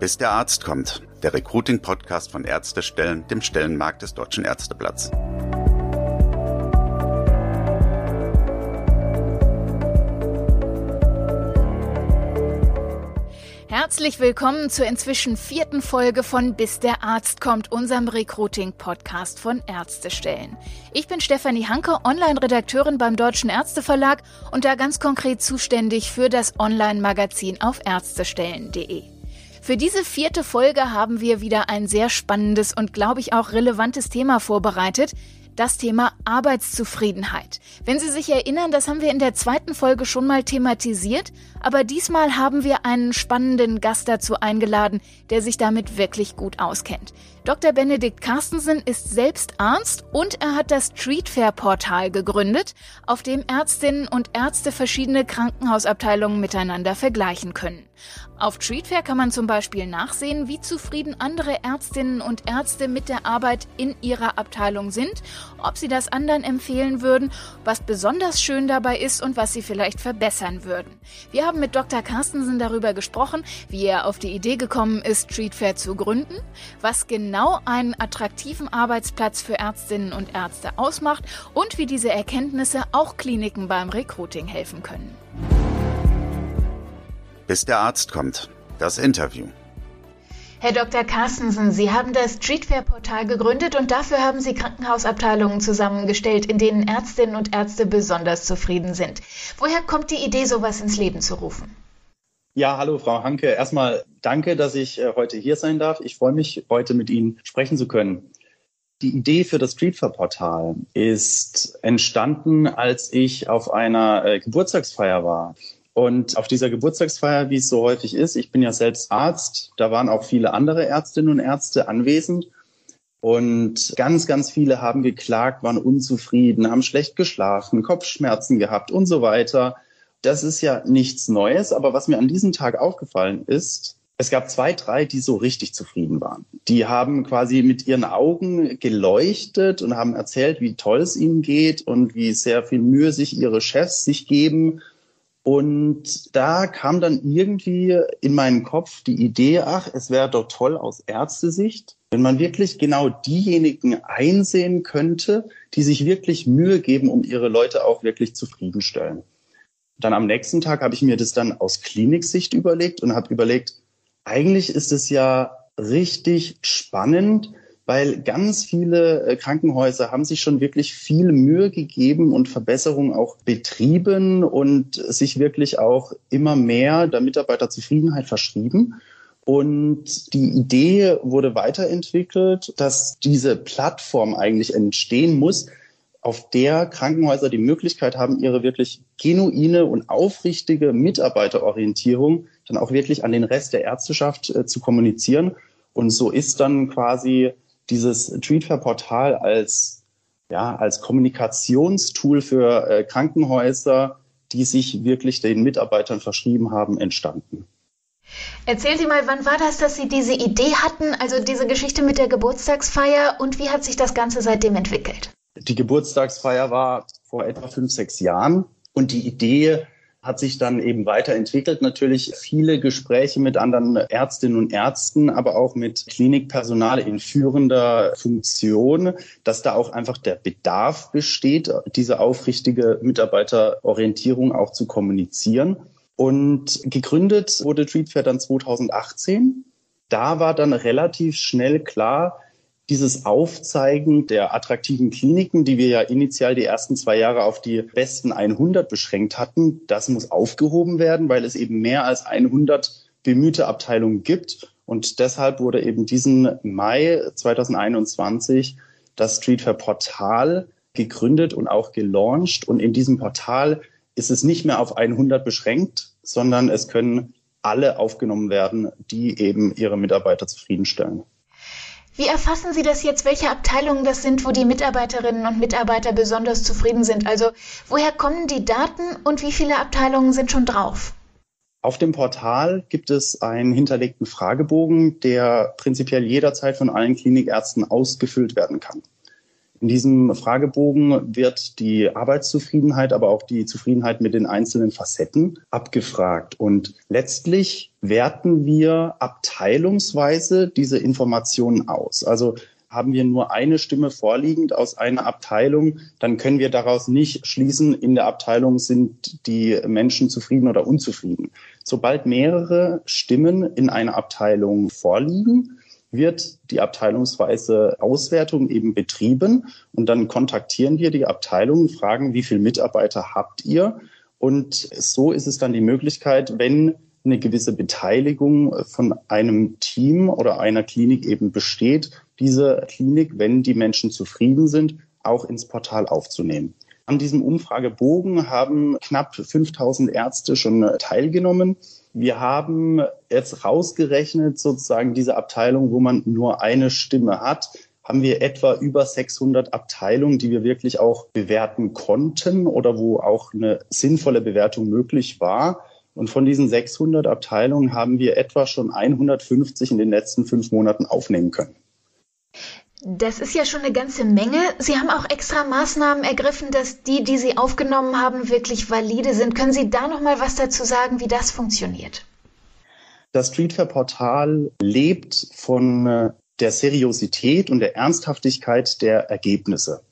Bis der Arzt kommt, der Recruiting-Podcast von Ärztestellen, dem Stellenmarkt des Deutschen Ärzteblatts. Herzlich willkommen zur inzwischen vierten Folge von Bis der Arzt kommt, unserem Recruiting-Podcast von Ärztestellen. Ich bin Stefanie Hanke, Online-Redakteurin beim Deutschen Ärzteverlag und da ganz konkret zuständig für das Online-Magazin auf ärztestellen.de. Für diese vierte Folge haben wir wieder ein sehr spannendes und, glaube ich, auch relevantes Thema vorbereitet, das Thema Arbeitszufriedenheit. Wenn Sie sich erinnern, das haben wir in der zweiten Folge schon mal thematisiert, aber diesmal haben wir einen spannenden Gast dazu eingeladen, der sich damit wirklich gut auskennt. Dr. Benedikt Carstensen ist selbst Arzt und er hat das Streetfair-Portal gegründet, auf dem Ärztinnen und Ärzte verschiedene Krankenhausabteilungen miteinander vergleichen können. Auf Streetfair kann man zum Beispiel nachsehen, wie zufrieden andere Ärztinnen und Ärzte mit der Arbeit in ihrer Abteilung sind, ob sie das anderen empfehlen würden, was besonders schön dabei ist und was sie vielleicht verbessern würden. Wir haben mit Dr. Carstensen darüber gesprochen, wie er auf die Idee gekommen ist, Streetfair zu gründen, was genau einen attraktiven Arbeitsplatz für Ärztinnen und Ärzte ausmacht und wie diese Erkenntnisse auch Kliniken beim Recruiting helfen können bis der Arzt kommt. Das Interview. Herr Dr. Carstensen, Sie haben das Streetfair-Portal gegründet und dafür haben Sie Krankenhausabteilungen zusammengestellt, in denen Ärztinnen und Ärzte besonders zufrieden sind. Woher kommt die Idee, sowas ins Leben zu rufen? Ja, hallo Frau Hanke. Erstmal danke, dass ich äh, heute hier sein darf. Ich freue mich, heute mit Ihnen sprechen zu können. Die Idee für das Streetfair-Portal ist entstanden, als ich auf einer äh, Geburtstagsfeier war. Und auf dieser Geburtstagsfeier, wie es so häufig ist, ich bin ja selbst Arzt, da waren auch viele andere Ärztinnen und Ärzte anwesend. Und ganz, ganz viele haben geklagt, waren unzufrieden, haben schlecht geschlafen, Kopfschmerzen gehabt und so weiter. Das ist ja nichts Neues, aber was mir an diesem Tag aufgefallen ist, es gab zwei, drei, die so richtig zufrieden waren. Die haben quasi mit ihren Augen geleuchtet und haben erzählt, wie toll es ihnen geht und wie sehr viel Mühe sich ihre Chefs sich geben und da kam dann irgendwie in meinen Kopf die Idee, ach, es wäre doch toll aus Ärztesicht, wenn man wirklich genau diejenigen einsehen könnte, die sich wirklich Mühe geben, um ihre Leute auch wirklich zufriedenstellen. Dann am nächsten Tag habe ich mir das dann aus Kliniksicht überlegt und habe überlegt, eigentlich ist es ja richtig spannend, weil ganz viele äh, Krankenhäuser haben sich schon wirklich viel Mühe gegeben und Verbesserungen auch betrieben und sich wirklich auch immer mehr der Mitarbeiterzufriedenheit verschrieben. Und die Idee wurde weiterentwickelt, dass diese Plattform eigentlich entstehen muss, auf der Krankenhäuser die Möglichkeit haben, ihre wirklich genuine und aufrichtige Mitarbeiterorientierung dann auch wirklich an den Rest der Ärzteschaft äh, zu kommunizieren. Und so ist dann quasi dieses Treatfair-Portal als, ja, als Kommunikationstool für äh, Krankenhäuser, die sich wirklich den Mitarbeitern verschrieben haben, entstanden. Erzählen Sie mal, wann war das, dass Sie diese Idee hatten, also diese Geschichte mit der Geburtstagsfeier und wie hat sich das Ganze seitdem entwickelt? Die Geburtstagsfeier war vor etwa fünf, sechs Jahren und die Idee hat sich dann eben weiterentwickelt. Natürlich viele Gespräche mit anderen Ärztinnen und Ärzten, aber auch mit Klinikpersonal in führender Funktion, dass da auch einfach der Bedarf besteht, diese aufrichtige Mitarbeiterorientierung auch zu kommunizieren. Und gegründet wurde Treatfair dann 2018. Da war dann relativ schnell klar, dieses Aufzeigen der attraktiven Kliniken, die wir ja initial die ersten zwei Jahre auf die besten 100 beschränkt hatten, das muss aufgehoben werden, weil es eben mehr als 100 bemühte Abteilungen gibt. Und deshalb wurde eben diesen Mai 2021 das Streetfair Portal gegründet und auch gelauncht. Und in diesem Portal ist es nicht mehr auf 100 beschränkt, sondern es können alle aufgenommen werden, die eben ihre Mitarbeiter zufriedenstellen. Wie erfassen Sie das jetzt, welche Abteilungen das sind, wo die Mitarbeiterinnen und Mitarbeiter besonders zufrieden sind? Also woher kommen die Daten und wie viele Abteilungen sind schon drauf? Auf dem Portal gibt es einen hinterlegten Fragebogen, der prinzipiell jederzeit von allen Klinikärzten ausgefüllt werden kann. In diesem Fragebogen wird die Arbeitszufriedenheit, aber auch die Zufriedenheit mit den einzelnen Facetten abgefragt. Und letztlich werten wir abteilungsweise diese Informationen aus. Also haben wir nur eine Stimme vorliegend aus einer Abteilung, dann können wir daraus nicht schließen, in der Abteilung sind die Menschen zufrieden oder unzufrieden. Sobald mehrere Stimmen in einer Abteilung vorliegen, wird die abteilungsweise Auswertung eben betrieben und dann kontaktieren wir die Abteilung, fragen, wie viele Mitarbeiter habt ihr? Und so ist es dann die Möglichkeit, wenn eine gewisse Beteiligung von einem Team oder einer Klinik eben besteht, diese Klinik, wenn die Menschen zufrieden sind, auch ins Portal aufzunehmen. An diesem Umfragebogen haben knapp 5000 Ärzte schon teilgenommen. Wir haben jetzt rausgerechnet, sozusagen diese Abteilung, wo man nur eine Stimme hat, haben wir etwa über 600 Abteilungen, die wir wirklich auch bewerten konnten oder wo auch eine sinnvolle Bewertung möglich war. Und von diesen 600 Abteilungen haben wir etwa schon 150 in den letzten fünf Monaten aufnehmen können. Das ist ja schon eine ganze Menge. Sie haben auch extra Maßnahmen ergriffen, dass die, die Sie aufgenommen haben, wirklich valide sind. Können Sie da noch mal was dazu sagen, wie das funktioniert? Das Streetfair-Portal lebt von äh, der Seriosität und der Ernsthaftigkeit der Ergebnisse.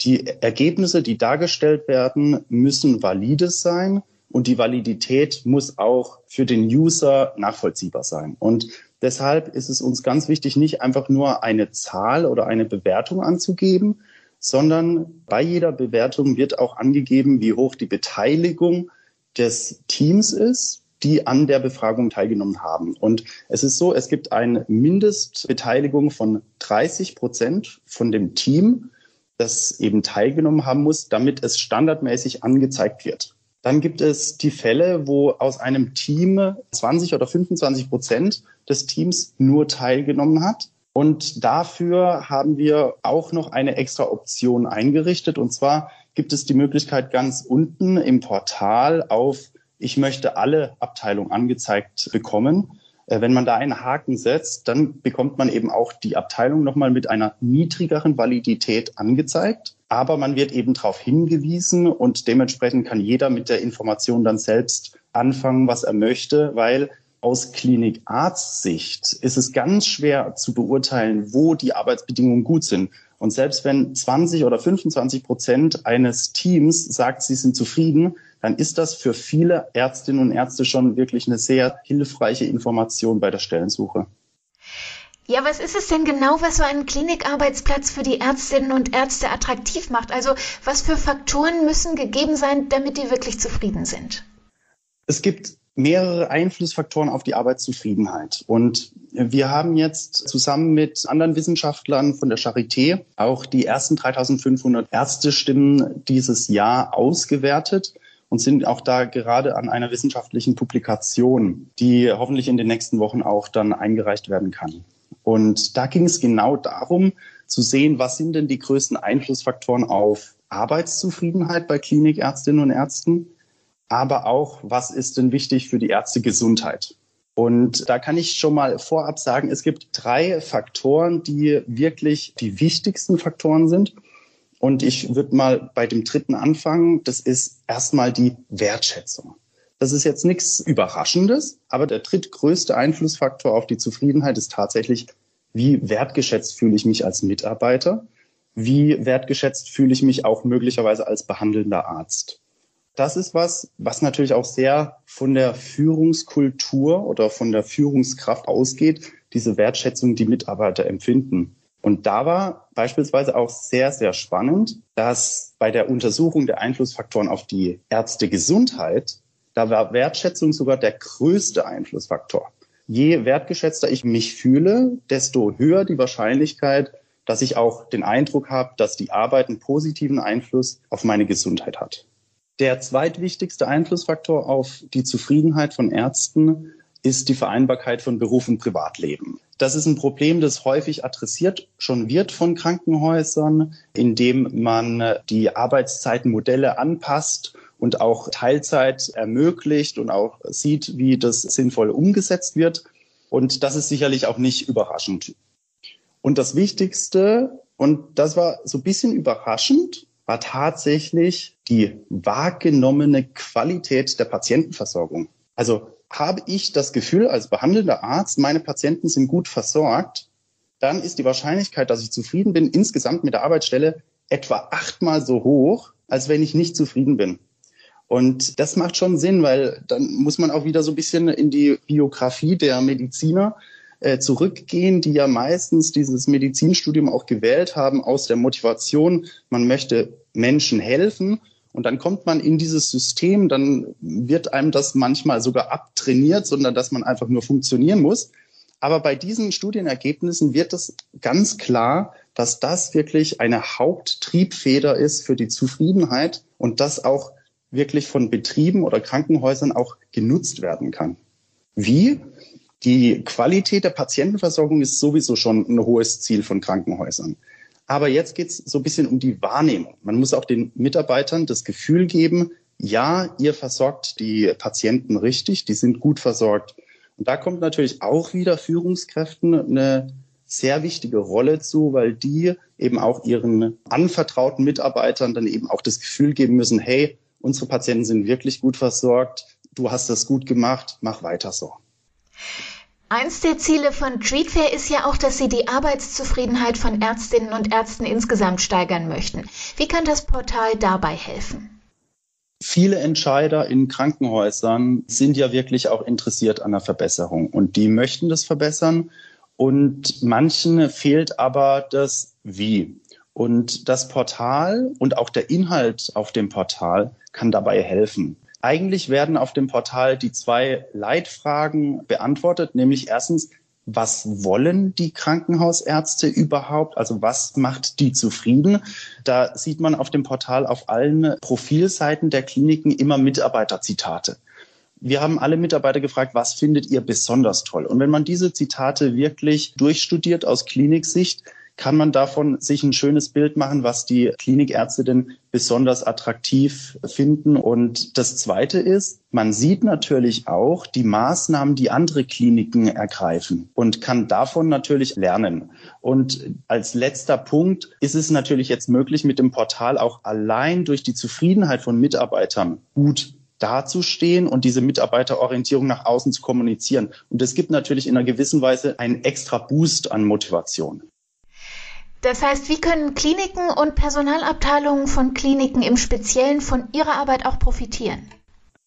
Die Ergebnisse, die dargestellt werden, müssen valide sein und die Validität muss auch für den User nachvollziehbar sein. Und Deshalb ist es uns ganz wichtig, nicht einfach nur eine Zahl oder eine Bewertung anzugeben, sondern bei jeder Bewertung wird auch angegeben, wie hoch die Beteiligung des Teams ist, die an der Befragung teilgenommen haben. Und es ist so, es gibt eine Mindestbeteiligung von 30 Prozent von dem Team, das eben teilgenommen haben muss, damit es standardmäßig angezeigt wird. Dann gibt es die Fälle, wo aus einem Team 20 oder 25 Prozent des Teams nur teilgenommen hat. Und dafür haben wir auch noch eine extra Option eingerichtet. Und zwar gibt es die Möglichkeit ganz unten im Portal auf Ich möchte alle Abteilungen angezeigt bekommen. Äh, wenn man da einen Haken setzt, dann bekommt man eben auch die Abteilung nochmal mit einer niedrigeren Validität angezeigt. Aber man wird eben darauf hingewiesen und dementsprechend kann jeder mit der Information dann selbst anfangen, was er möchte, weil aus Klinikarztsicht ist es ganz schwer zu beurteilen, wo die Arbeitsbedingungen gut sind. Und selbst wenn 20 oder 25 Prozent eines Teams sagt, sie sind zufrieden, dann ist das für viele Ärztinnen und Ärzte schon wirklich eine sehr hilfreiche Information bei der Stellensuche. Ja, was ist es denn genau, was so einen Klinikarbeitsplatz für die Ärztinnen und Ärzte attraktiv macht? Also was für Faktoren müssen gegeben sein, damit die wirklich zufrieden sind? Es gibt mehrere Einflussfaktoren auf die Arbeitszufriedenheit. Und wir haben jetzt zusammen mit anderen Wissenschaftlern von der Charité auch die ersten 3500 Ärztestimmen dieses Jahr ausgewertet und sind auch da gerade an einer wissenschaftlichen Publikation, die hoffentlich in den nächsten Wochen auch dann eingereicht werden kann. Und da ging es genau darum, zu sehen, was sind denn die größten Einflussfaktoren auf Arbeitszufriedenheit bei Klinikärztinnen und Ärzten aber auch, was ist denn wichtig für die Ärztegesundheit? Und da kann ich schon mal vorab sagen, es gibt drei Faktoren, die wirklich die wichtigsten Faktoren sind. Und ich würde mal bei dem dritten anfangen. Das ist erstmal die Wertschätzung. Das ist jetzt nichts Überraschendes, aber der drittgrößte Einflussfaktor auf die Zufriedenheit ist tatsächlich, wie wertgeschätzt fühle ich mich als Mitarbeiter? Wie wertgeschätzt fühle ich mich auch möglicherweise als behandelnder Arzt? Das ist was, was natürlich auch sehr von der Führungskultur oder von der Führungskraft ausgeht, diese Wertschätzung, die Mitarbeiter empfinden. Und da war beispielsweise auch sehr, sehr spannend, dass bei der Untersuchung der Einflussfaktoren auf die Ärztegesundheit, da war Wertschätzung sogar der größte Einflussfaktor. Je wertgeschätzter ich mich fühle, desto höher die Wahrscheinlichkeit, dass ich auch den Eindruck habe, dass die Arbeit einen positiven Einfluss auf meine Gesundheit hat. Der zweitwichtigste Einflussfaktor auf die Zufriedenheit von Ärzten ist die Vereinbarkeit von Beruf und Privatleben. Das ist ein Problem, das häufig adressiert schon wird von Krankenhäusern, indem man die Arbeitszeitenmodelle anpasst und auch Teilzeit ermöglicht und auch sieht, wie das sinnvoll umgesetzt wird. Und das ist sicherlich auch nicht überraschend. Und das Wichtigste Und das war so ein bisschen überraschend, war tatsächlich die wahrgenommene Qualität der Patientenversorgung. Also habe ich das Gefühl als behandelnder Arzt, meine Patienten sind gut versorgt, dann ist die Wahrscheinlichkeit, dass ich zufrieden bin, insgesamt mit der Arbeitsstelle etwa achtmal so hoch, als wenn ich nicht zufrieden bin. Und das macht schon Sinn, weil dann muss man auch wieder so ein bisschen in die Biografie der Mediziner äh, zurückgehen, die ja meistens dieses Medizinstudium auch gewählt haben aus der Motivation, man möchte Menschen helfen. Und dann kommt man in dieses System, dann wird einem das manchmal sogar abtrainiert, sondern dass man einfach nur funktionieren muss. Aber bei diesen Studienergebnissen wird es ganz klar, dass das wirklich eine Haupttriebfeder ist für die Zufriedenheit und das auch wirklich von Betrieben oder Krankenhäusern auch genutzt werden kann. Wie? Die Qualität der Patientenversorgung ist sowieso schon ein hohes Ziel von Krankenhäusern. Aber jetzt geht es so ein bisschen um die Wahrnehmung. Man muss auch den Mitarbeitern das Gefühl geben, ja, ihr versorgt die Patienten richtig, die sind gut versorgt. Und da kommt natürlich auch wieder Führungskräften eine sehr wichtige Rolle zu, weil die eben auch ihren anvertrauten Mitarbeitern dann eben auch das Gefühl geben müssen, hey, unsere Patienten sind wirklich gut versorgt, du hast das gut gemacht, mach weiter so. Eins der Ziele von TreatFair ist ja auch, dass Sie die Arbeitszufriedenheit von Ärztinnen und Ärzten insgesamt steigern möchten. Wie kann das Portal dabei helfen? Viele Entscheider in Krankenhäusern sind ja wirklich auch interessiert an der Verbesserung und die möchten das verbessern und manchen fehlt aber das Wie. Und das Portal und auch der Inhalt auf dem Portal kann dabei helfen. Eigentlich werden auf dem Portal die zwei Leitfragen beantwortet, nämlich erstens, was wollen die Krankenhausärzte überhaupt? Also was macht die zufrieden? Da sieht man auf dem Portal auf allen Profilseiten der Kliniken immer Mitarbeiterzitate. Wir haben alle Mitarbeiter gefragt, was findet ihr besonders toll? Und wenn man diese Zitate wirklich durchstudiert aus Kliniksicht, kann man davon sich ein schönes Bild machen, was die Klinikärzte denn besonders attraktiv finden. Und das Zweite ist, man sieht natürlich auch die Maßnahmen, die andere Kliniken ergreifen und kann davon natürlich lernen. Und als letzter Punkt ist es natürlich jetzt möglich, mit dem Portal auch allein durch die Zufriedenheit von Mitarbeitern gut dazustehen und diese Mitarbeiterorientierung nach außen zu kommunizieren. Und es gibt natürlich in einer gewissen Weise einen extra Boost an Motivation. Das heißt, wie können Kliniken und Personalabteilungen von Kliniken im Speziellen von ihrer Arbeit auch profitieren?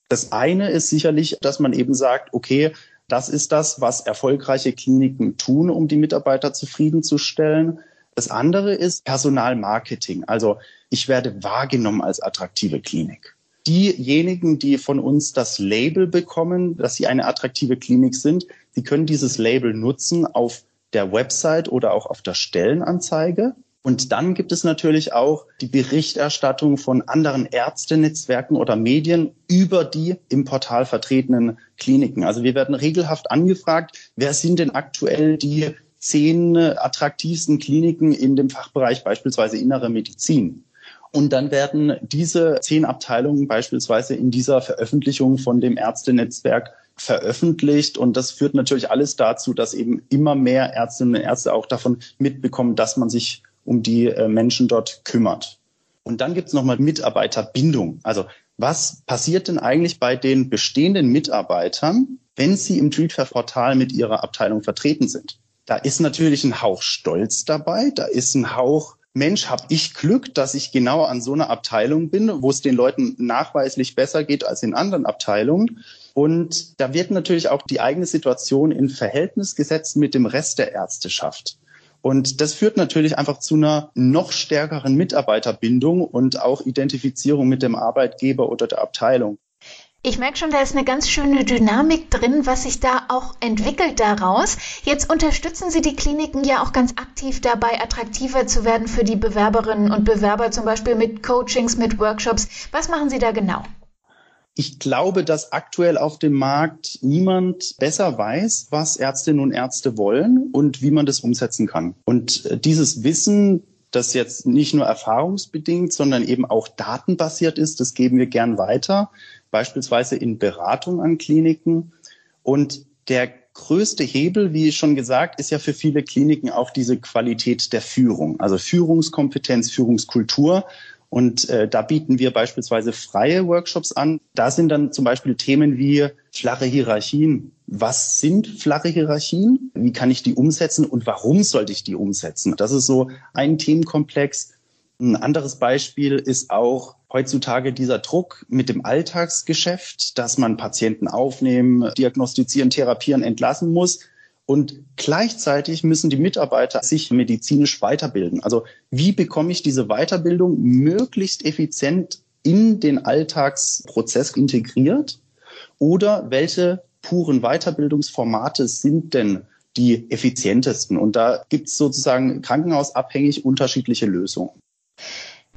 Das eine ist sicherlich, dass man eben sagt, okay, das ist das, was erfolgreiche Kliniken tun, um die Mitarbeiter zufriedenzustellen. Das andere ist Personalmarketing. Also ich werde wahrgenommen als attraktive Klinik. Diejenigen, die von uns das Label bekommen, dass sie eine attraktive Klinik sind, die können dieses Label nutzen auf der Website oder auch auf der Stellenanzeige. Und dann gibt es natürlich auch die Berichterstattung von anderen Ärztenetzwerken oder Medien über die im Portal vertretenen Kliniken. Also wir werden regelhaft angefragt, wer sind denn aktuell die zehn attraktivsten Kliniken in dem Fachbereich beispielsweise innere Medizin. Und dann werden diese zehn Abteilungen beispielsweise in dieser Veröffentlichung von dem Ärztenetzwerk veröffentlicht. Und das führt natürlich alles dazu, dass eben immer mehr Ärztinnen und Ärzte auch davon mitbekommen, dass man sich um die äh, Menschen dort kümmert. Und dann gibt es nochmal Mitarbeiterbindung. Also was passiert denn eigentlich bei den bestehenden Mitarbeitern, wenn sie im Treatfair-Portal mit ihrer Abteilung vertreten sind? Da ist natürlich ein Hauch Stolz dabei, da ist ein Hauch Mensch, habe ich Glück, dass ich genau an so einer Abteilung bin, wo es den Leuten nachweislich besser geht als in anderen Abteilungen. Und da wird natürlich auch die eigene Situation in Verhältnis gesetzt mit dem Rest der Ärzteschaft. Und das führt natürlich einfach zu einer noch stärkeren Mitarbeiterbindung und auch Identifizierung mit dem Arbeitgeber oder der Abteilung. Ich merke schon, da ist eine ganz schöne Dynamik drin, was sich da auch entwickelt daraus. Jetzt unterstützen Sie die Kliniken ja auch ganz aktiv dabei, attraktiver zu werden für die Bewerberinnen und Bewerber, zum Beispiel mit Coachings, mit Workshops. Was machen Sie da genau? Ich glaube, dass aktuell auf dem Markt niemand besser weiß, was Ärztinnen und Ärzte wollen und wie man das umsetzen kann. Und äh, dieses Wissen, das jetzt nicht nur erfahrungsbedingt, sondern eben auch datenbasiert ist, das geben wir gern weiter, beispielsweise in Beratung an Kliniken. Und der größte Hebel, wie schon gesagt, ist ja für viele Kliniken auch diese Qualität der Führung, also Führungskompetenz, Führungskultur. Und äh, da bieten wir beispielsweise freie Workshops an. Da sind dann zum Beispiel Themen wie flache Hierarchien. Was sind flache Hierarchien? Wie kann ich die umsetzen und warum sollte ich die umsetzen? Das ist so ein Themenkomplex. Ein anderes Beispiel ist auch heutzutage dieser Druck mit dem Alltagsgeschäft, dass man Patienten aufnehmen, diagnostizieren, therapieren, entlassen muss. Und gleichzeitig müssen die Mitarbeiter sich medizinisch weiterbilden. Also wie bekomme ich diese Weiterbildung möglichst effizient in den Alltagsprozess integriert? Oder welche puren Weiterbildungsformate sind denn die effizientesten? Und da gibt es sozusagen krankenhausabhängig unterschiedliche Lösungen.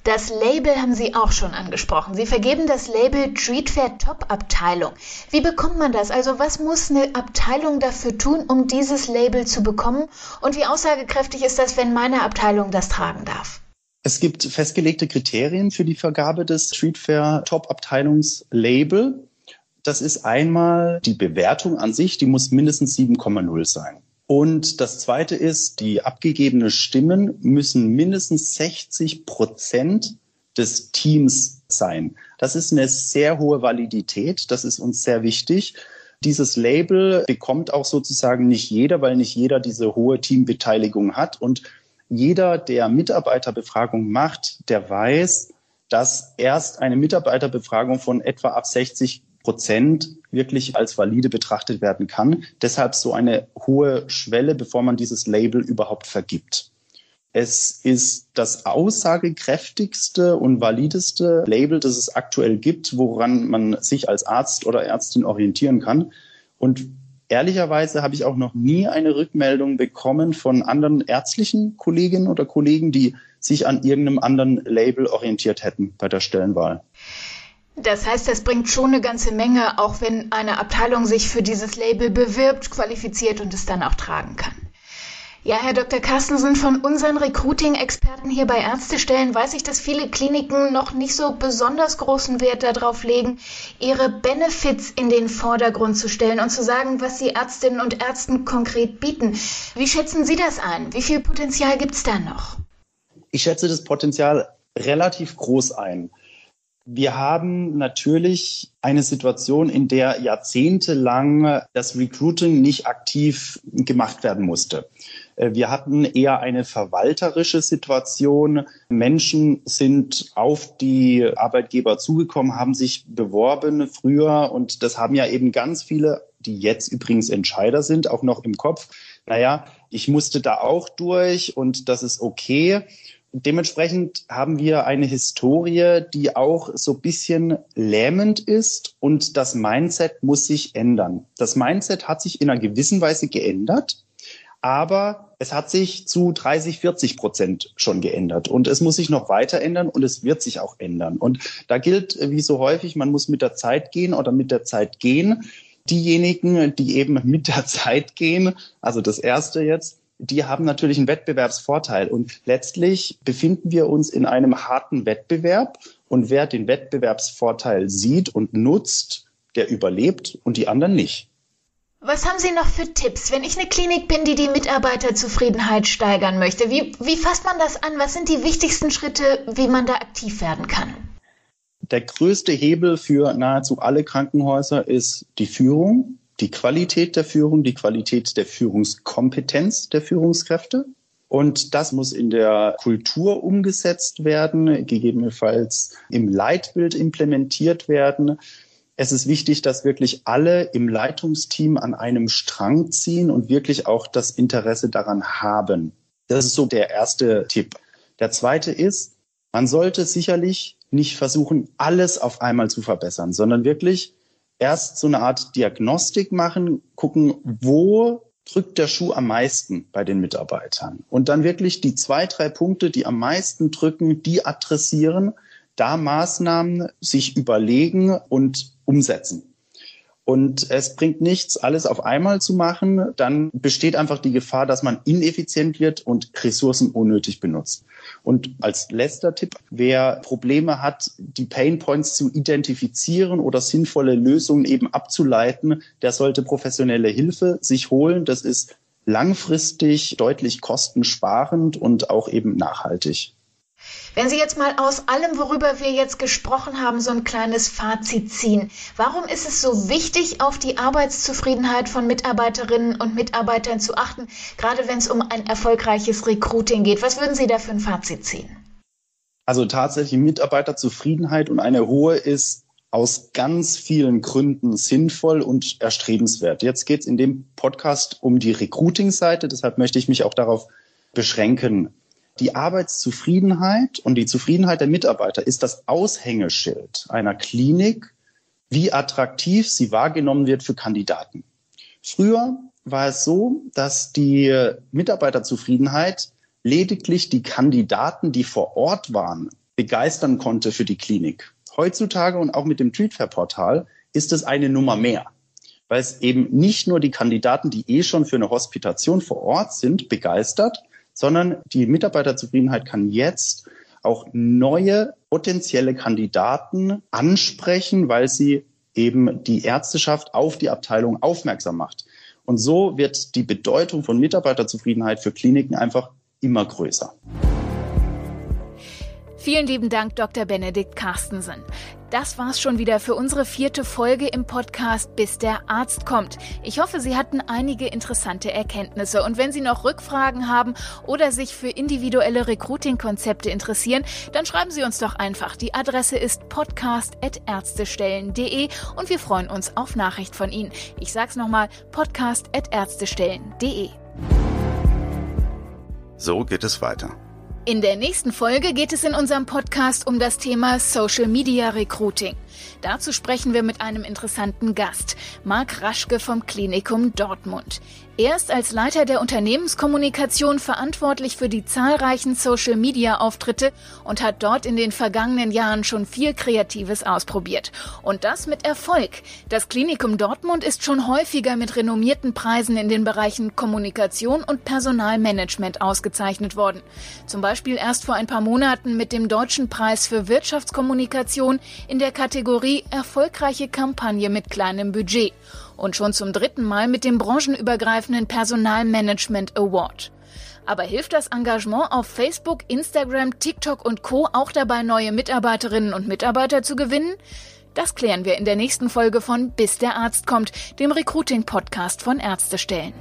Das Label haben Sie auch schon angesprochen. Sie vergeben das Label Treatfair Top Abteilung. Wie bekommt man das? Also was muss eine Abteilung dafür tun, um dieses Label zu bekommen? Und wie aussagekräftig ist das, wenn meine Abteilung das tragen darf? Es gibt festgelegte Kriterien für die Vergabe des Streetfair Top Abteilungslabel. Das ist einmal die Bewertung an sich, die muss mindestens 7,0 sein. Und das Zweite ist, die abgegebenen Stimmen müssen mindestens 60 Prozent des Teams sein. Das ist eine sehr hohe Validität. Das ist uns sehr wichtig. Dieses Label bekommt auch sozusagen nicht jeder, weil nicht jeder diese hohe Teambeteiligung hat. Und jeder, der Mitarbeiterbefragung macht, der weiß, dass erst eine Mitarbeiterbefragung von etwa ab 60 Prozent wirklich als valide betrachtet werden kann. Deshalb so eine hohe Schwelle, bevor man dieses Label überhaupt vergibt. Es ist das aussagekräftigste und valideste Label, das es aktuell gibt, woran man sich als Arzt oder Ärztin orientieren kann. Und ehrlicherweise habe ich auch noch nie eine Rückmeldung bekommen von anderen ärztlichen Kolleginnen oder Kollegen, die sich an irgendeinem anderen Label orientiert hätten bei der Stellenwahl. Das heißt, das bringt schon eine ganze Menge, auch wenn eine Abteilung sich für dieses Label bewirbt, qualifiziert und es dann auch tragen kann. Ja, Herr Dr. Carstensen, von unseren Recruiting-Experten hier bei Ärztestellen weiß ich, dass viele Kliniken noch nicht so besonders großen Wert darauf legen, ihre Benefits in den Vordergrund zu stellen und zu sagen, was sie Ärztinnen und Ärzten konkret bieten. Wie schätzen Sie das ein? Wie viel Potenzial gibt es da noch? Ich schätze das Potenzial relativ groß ein. Wir haben natürlich eine Situation, in der jahrzehntelang das Recruiting nicht aktiv gemacht werden musste. Äh, wir hatten eher eine verwalterische Situation. Menschen sind auf die Arbeitgeber zugekommen, haben sich beworben früher und das haben ja eben ganz viele, die jetzt übrigens Entscheider sind, auch noch im Kopf. Naja, ich musste da auch durch und das ist okay. Dementsprechend haben wir eine Historie, die auch so ein bisschen lähmend ist und das Mindset muss sich ändern. Das Mindset hat sich in einer gewissen Weise geändert, aber es hat sich zu 30, 40 Prozent schon geändert und es muss sich noch weiter ändern und es wird sich auch ändern. Und da gilt, wie so häufig, man muss mit der Zeit gehen oder mit der Zeit gehen. Diejenigen, die eben mit der Zeit gehen, also das erste jetzt, die haben natürlich einen Wettbewerbsvorteil. Und letztlich befinden wir uns in einem harten Wettbewerb. Und wer den Wettbewerbsvorteil sieht und nutzt, der überlebt und die anderen nicht. Was haben Sie noch für Tipps, wenn ich eine Klinik bin, die die Mitarbeiterzufriedenheit steigern möchte? Wie, wie fasst man das an? Was sind die wichtigsten Schritte, wie man da aktiv werden kann? Der größte Hebel für nahezu alle Krankenhäuser ist die Führung die Qualität der Führung, die Qualität der Führungskompetenz der Führungskräfte. Und das muss in der Kultur umgesetzt werden, gegebenenfalls im Leitbild implementiert werden. Es ist wichtig, dass wirklich alle im Leitungsteam an einem Strang ziehen und wirklich auch das Interesse daran haben. Das ist so der erste Tipp. Der zweite ist, man sollte sicherlich nicht versuchen, alles auf einmal zu verbessern, sondern wirklich erst so eine Art Diagnostik machen, gucken, wo drückt der Schuh am meisten bei den Mitarbeitern. Und dann wirklich die zwei, drei Punkte, die am meisten drücken, die adressieren, da Maßnahmen sich überlegen und umsetzen. Und es bringt nichts, alles auf einmal zu machen. Dann besteht einfach die Gefahr, dass man ineffizient wird und Ressourcen unnötig benutzt. Und als letzter Tipp, wer Probleme hat, die Pain Points zu identifizieren oder sinnvolle Lösungen eben abzuleiten, der sollte professionelle Hilfe sich holen. Das ist langfristig deutlich kostensparend und auch eben nachhaltig. Wenn Sie jetzt mal aus allem, worüber wir jetzt gesprochen haben, so ein kleines Fazit ziehen, warum ist es so wichtig, auf die Arbeitszufriedenheit von Mitarbeiterinnen und Mitarbeitern zu achten, gerade wenn es um ein erfolgreiches Recruiting geht? Was würden Sie da für ein Fazit ziehen? Also tatsächlich Mitarbeiterzufriedenheit und eine hohe ist aus ganz vielen Gründen sinnvoll und erstrebenswert. Jetzt geht es in dem Podcast um die Recruiting-Seite, deshalb möchte ich mich auch darauf beschränken. Die Arbeitszufriedenheit und die Zufriedenheit der Mitarbeiter ist das Aushängeschild einer Klinik, wie attraktiv sie wahrgenommen wird für Kandidaten. Früher war es so, dass die Mitarbeiterzufriedenheit lediglich die Kandidaten, die vor Ort waren, begeistern konnte für die Klinik. Heutzutage und auch mit dem Treatfair-Portal ist es eine Nummer mehr, weil es eben nicht nur die Kandidaten, die eh schon für eine Hospitation vor Ort sind, begeistert, sondern die Mitarbeiterzufriedenheit kann jetzt auch neue potenzielle Kandidaten ansprechen, weil sie eben die Ärzteschaft auf die Abteilung aufmerksam macht. Und so wird die Bedeutung von Mitarbeiterzufriedenheit für Kliniken einfach immer größer. Vielen lieben Dank, Dr. Benedikt Carstensen. Das war's schon wieder für unsere vierte Folge im Podcast Bis der Arzt kommt. Ich hoffe, Sie hatten einige interessante Erkenntnisse. Und wenn Sie noch Rückfragen haben oder sich für individuelle Recruiting-Konzepte interessieren, dann schreiben Sie uns doch einfach. Die Adresse ist podcast.ärztestellen.de und wir freuen uns auf Nachricht von Ihnen. Ich sag's nochmal, podcast.ärztestellen.de. So geht es weiter. In der nächsten Folge geht es in unserem Podcast um das Thema Social Media Recruiting. Dazu sprechen wir mit einem interessanten Gast, Marc Raschke vom Klinikum Dortmund. Er ist als Leiter der Unternehmenskommunikation verantwortlich für die zahlreichen Social-Media-Auftritte und hat dort in den vergangenen Jahren schon viel Kreatives ausprobiert. Und das mit Erfolg. Das Klinikum Dortmund ist schon häufiger mit renommierten Preisen in den Bereichen Kommunikation und Personalmanagement ausgezeichnet worden. Zum Beispiel erst vor ein paar Monaten mit dem Deutschen Preis für Wirtschaftskommunikation in der Kategorie Erfolgreiche Kampagne mit kleinem Budget und schon zum dritten Mal mit dem branchenübergreifenden Personalmanagement Award. Aber hilft das Engagement auf Facebook, Instagram, TikTok und Co. auch dabei, neue Mitarbeiterinnen und Mitarbeiter zu gewinnen? Das klären wir in der nächsten Folge von Bis der Arzt kommt, dem Recruiting-Podcast von Ärztestellen.